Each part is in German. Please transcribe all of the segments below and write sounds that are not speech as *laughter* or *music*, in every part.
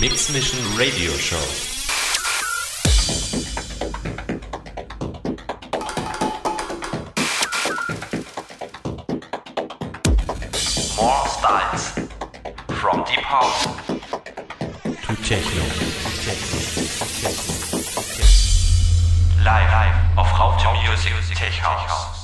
Mix Mission Radio Show. More styles. From deep house to techno. Live, live auf Raute Music Tech House.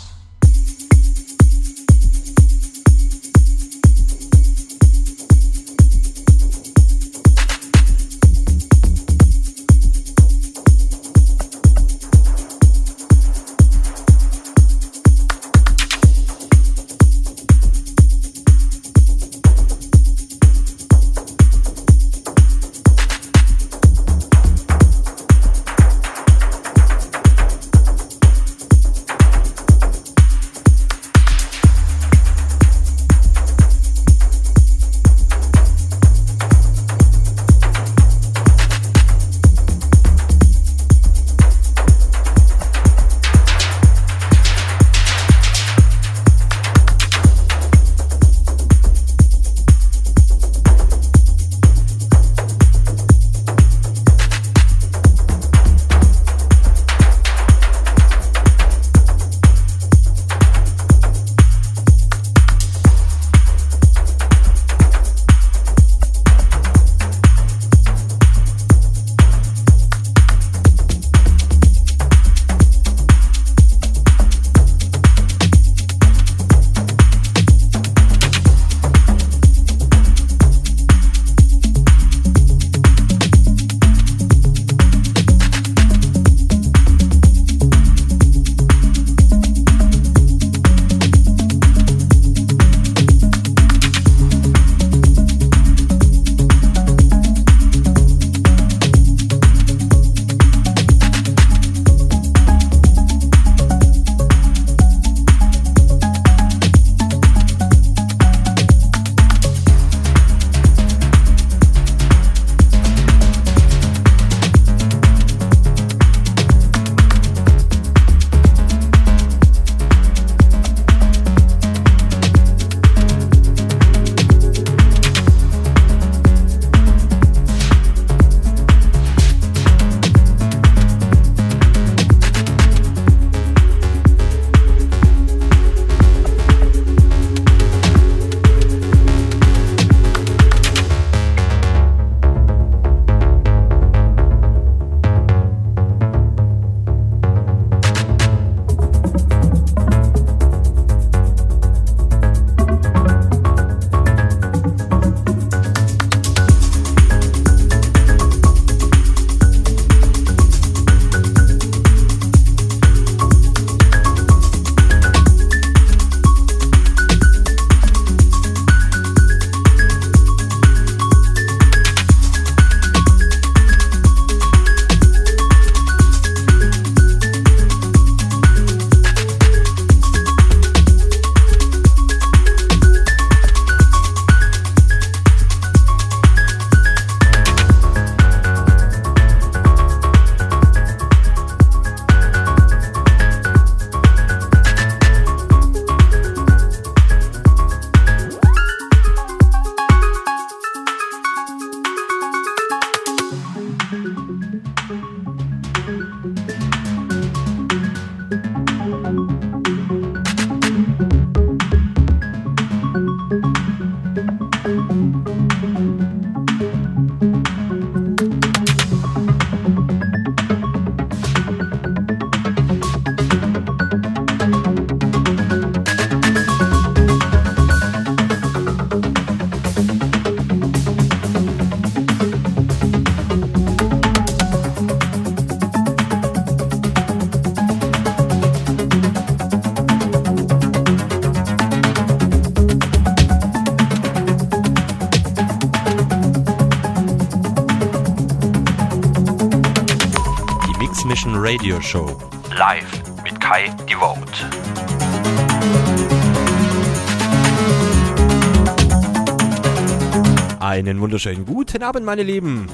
Wunderschönen guten Abend, meine Lieben.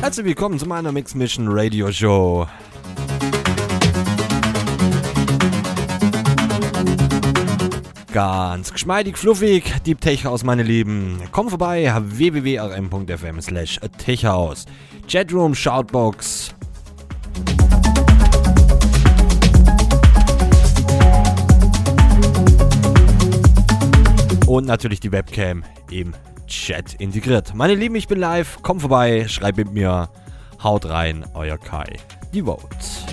Herzlich willkommen zu meiner Mix Mission Radio Show. Ganz geschmeidig, fluffig, Deep Tech House, meine Lieben. Komm vorbei, www.rm.fm slash techhouse. Chatroom, Shoutbox. Und natürlich die Webcam im Chat integriert. Meine Lieben, ich bin live. Komm vorbei, schreib mit mir. Haut rein, euer Kai. Die Vote.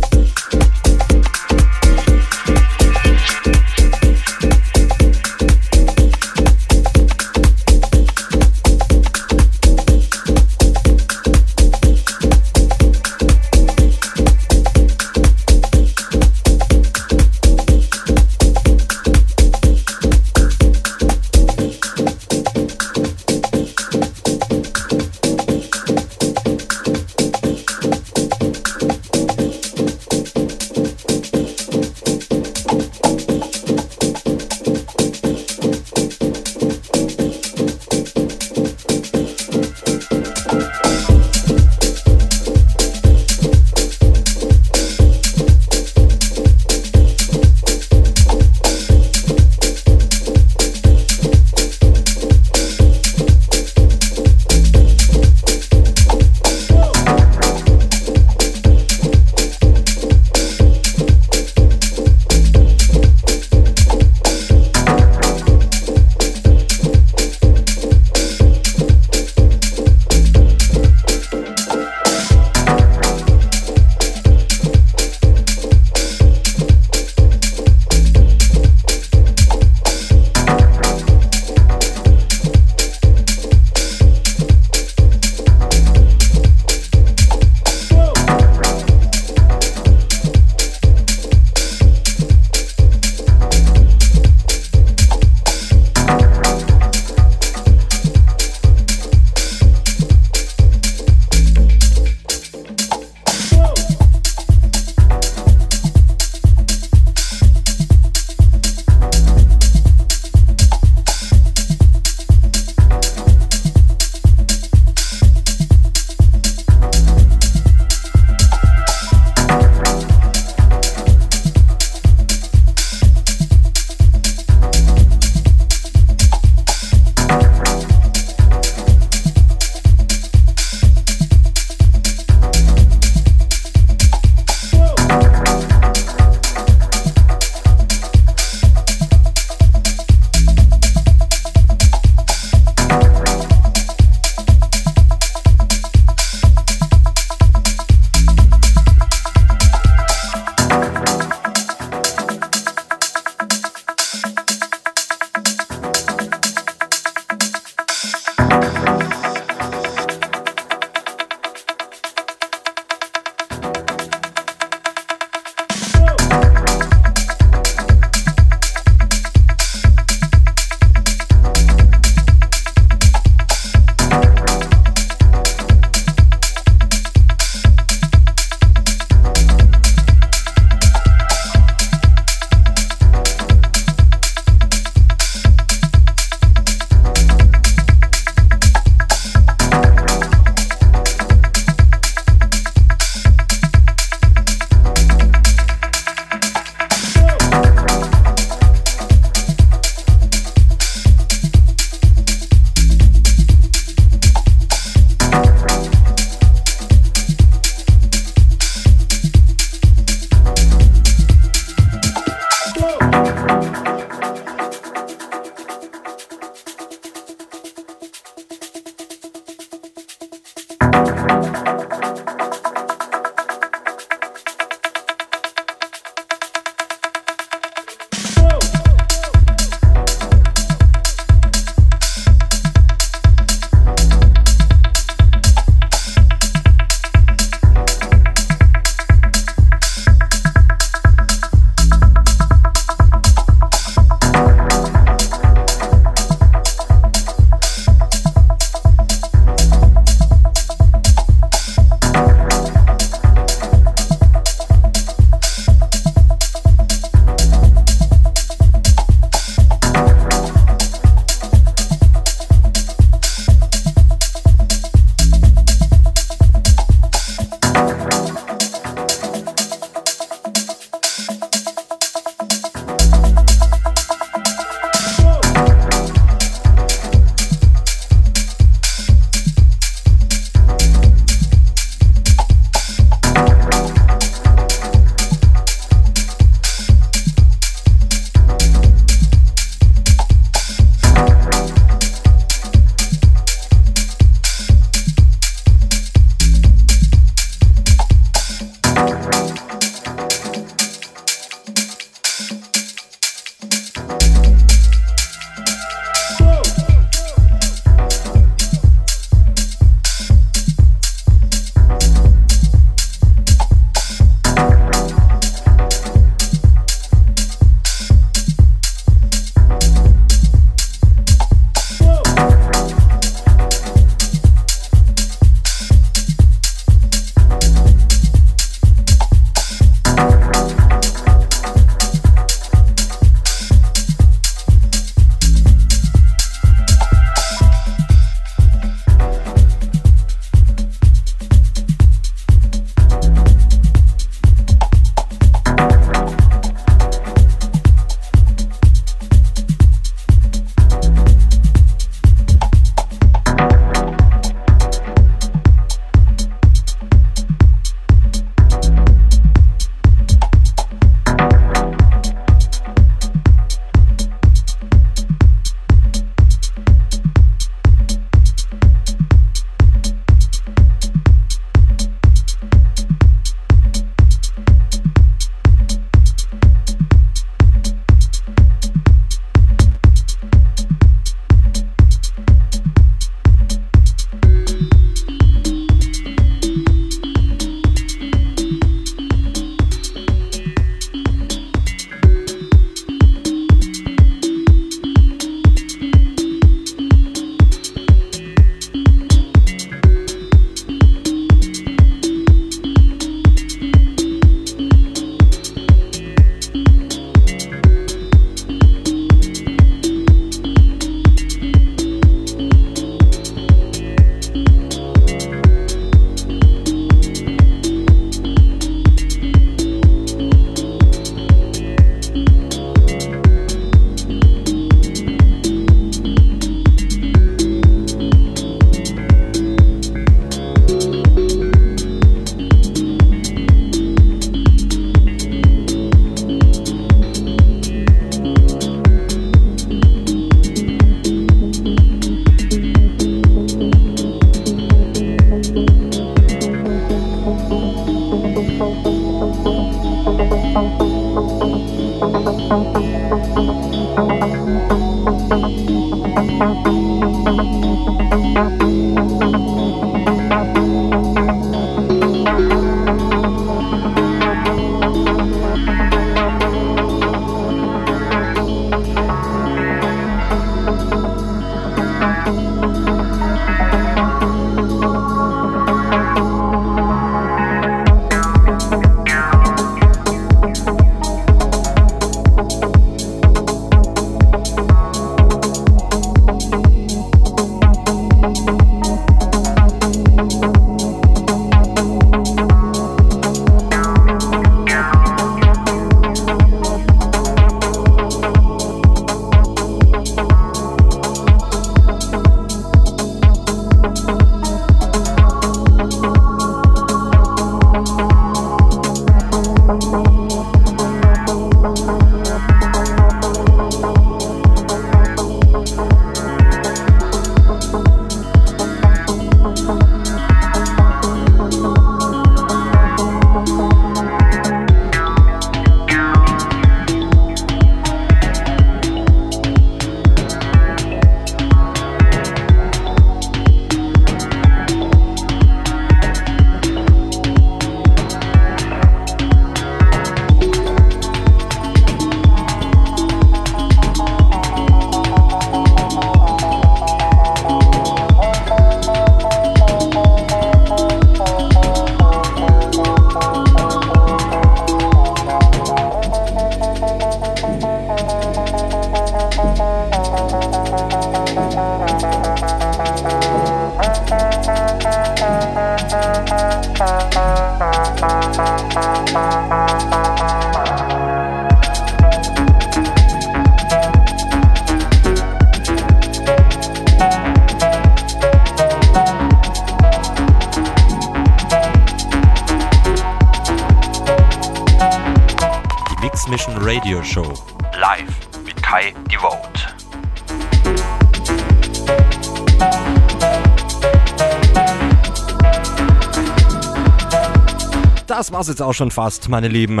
Jetzt auch schon fast, meine Lieben.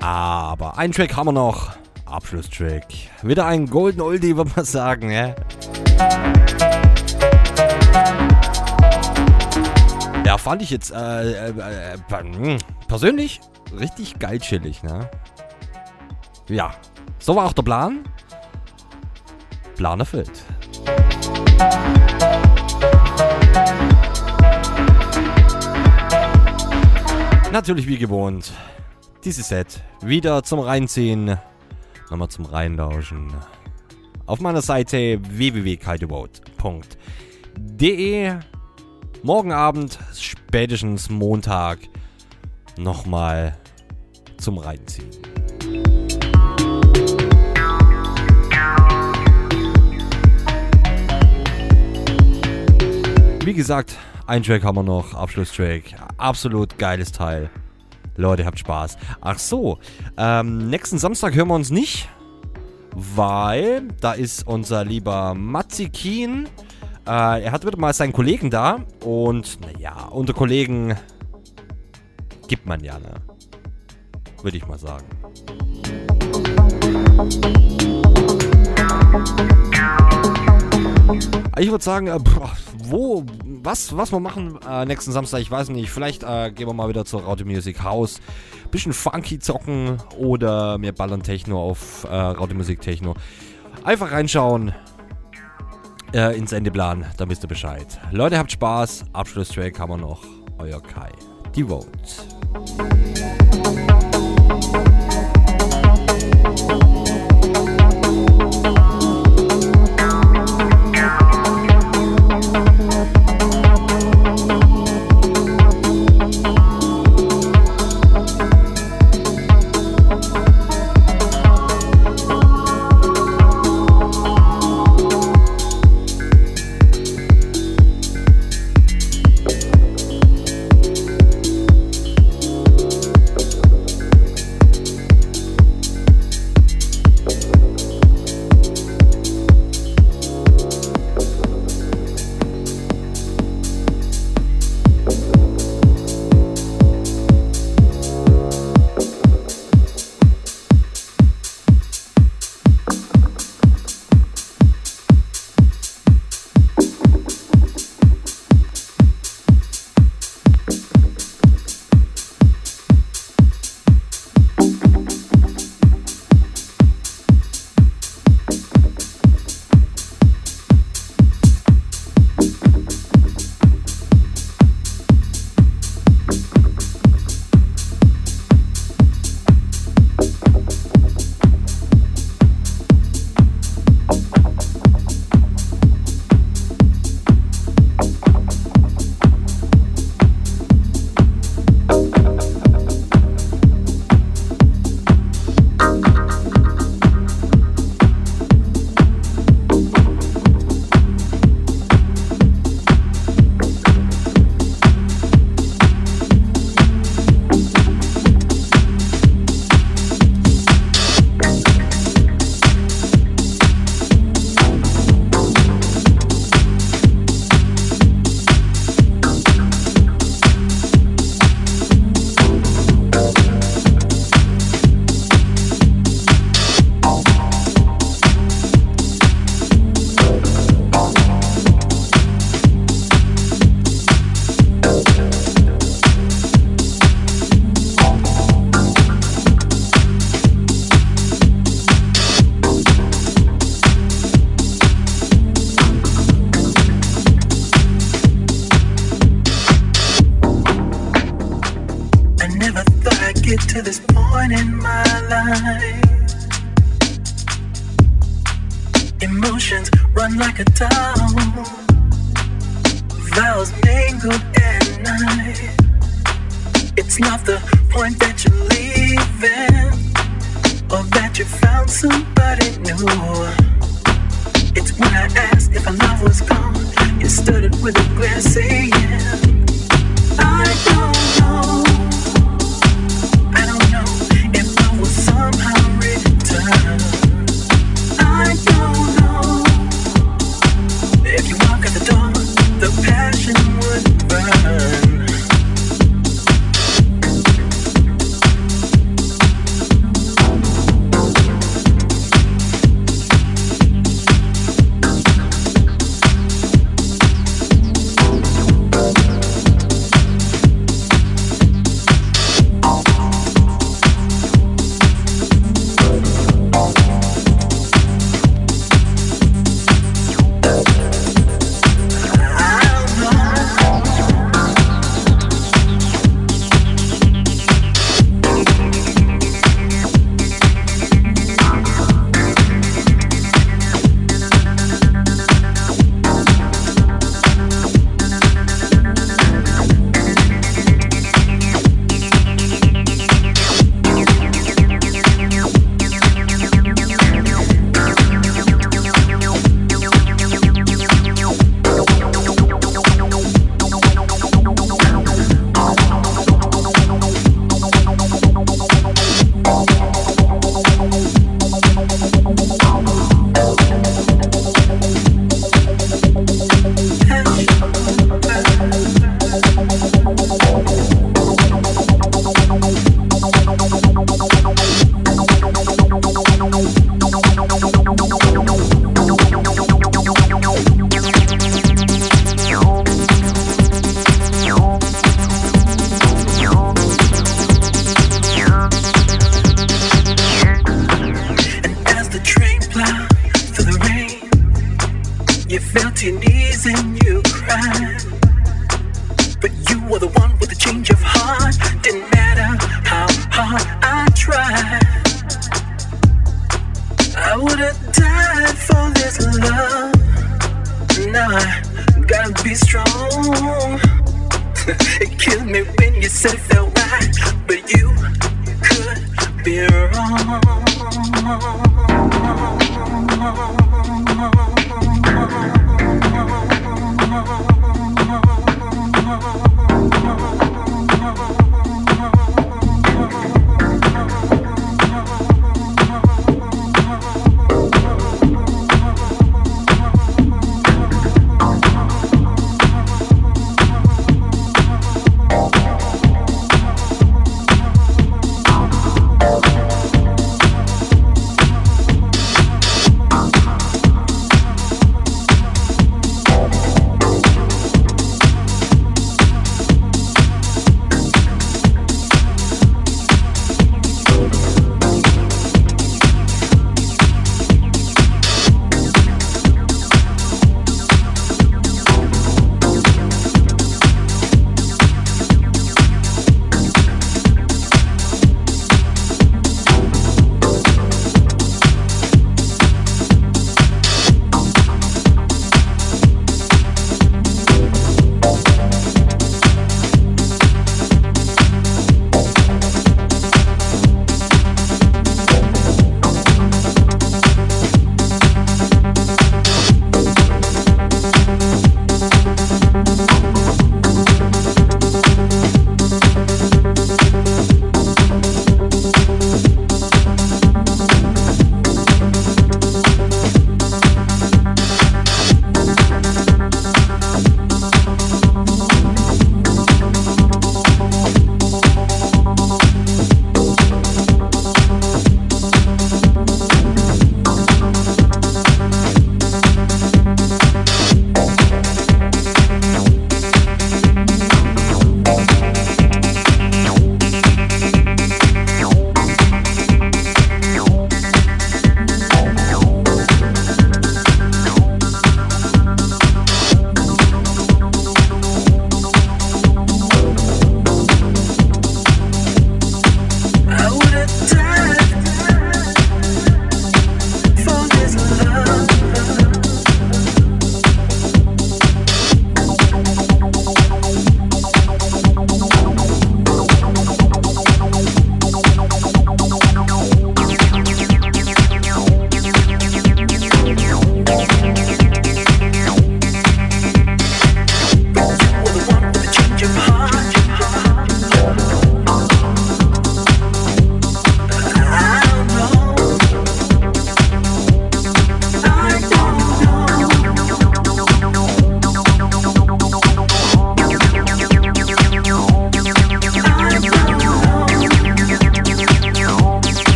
Aber einen Track haben wir noch. Abschlusstrack. Wieder ein Golden Oldie, würde man sagen, ja. Ja, fand ich jetzt äh, äh, äh, hm, persönlich richtig geil chillig, ne? Ja, so war auch der Plan. Plan erfüllt. Natürlich wie gewohnt. Dieses Set wieder zum Reinziehen. Nochmal zum Reinlauschen. Auf meiner Seite www.kaidevote.de Morgen Abend, spätestens Montag, nochmal zum Reinziehen. Wie gesagt, ein Track haben wir noch, Abschlusstrack. Absolut geiles Teil. Leute, habt Spaß. Ach so, ähm, nächsten Samstag hören wir uns nicht, weil da ist unser lieber Matzikin. Äh, er hat wieder mal seinen Kollegen da und naja, unter Kollegen gibt man ja, ne? Würde ich mal sagen. Ich würde sagen, äh, wo, was, was wir machen äh, nächsten Samstag, ich weiß nicht. Vielleicht äh, gehen wir mal wieder zur Raute Music House. Bisschen funky zocken oder mir ballern Techno auf äh, Raute Musik Techno. Einfach reinschauen äh, ins Endeplan, dann wisst ihr Bescheid. Leute, habt Spaß. Abschlusstrack haben wir noch. Euer Kai. Devote. vows and you cried. But you were the one with the change of heart. Didn't matter how hard I tried. I would have died for this love. Now I gotta be strong. *laughs* it killed me when you said it felt right, but you could be Oh.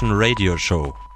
Transmission Radio Show.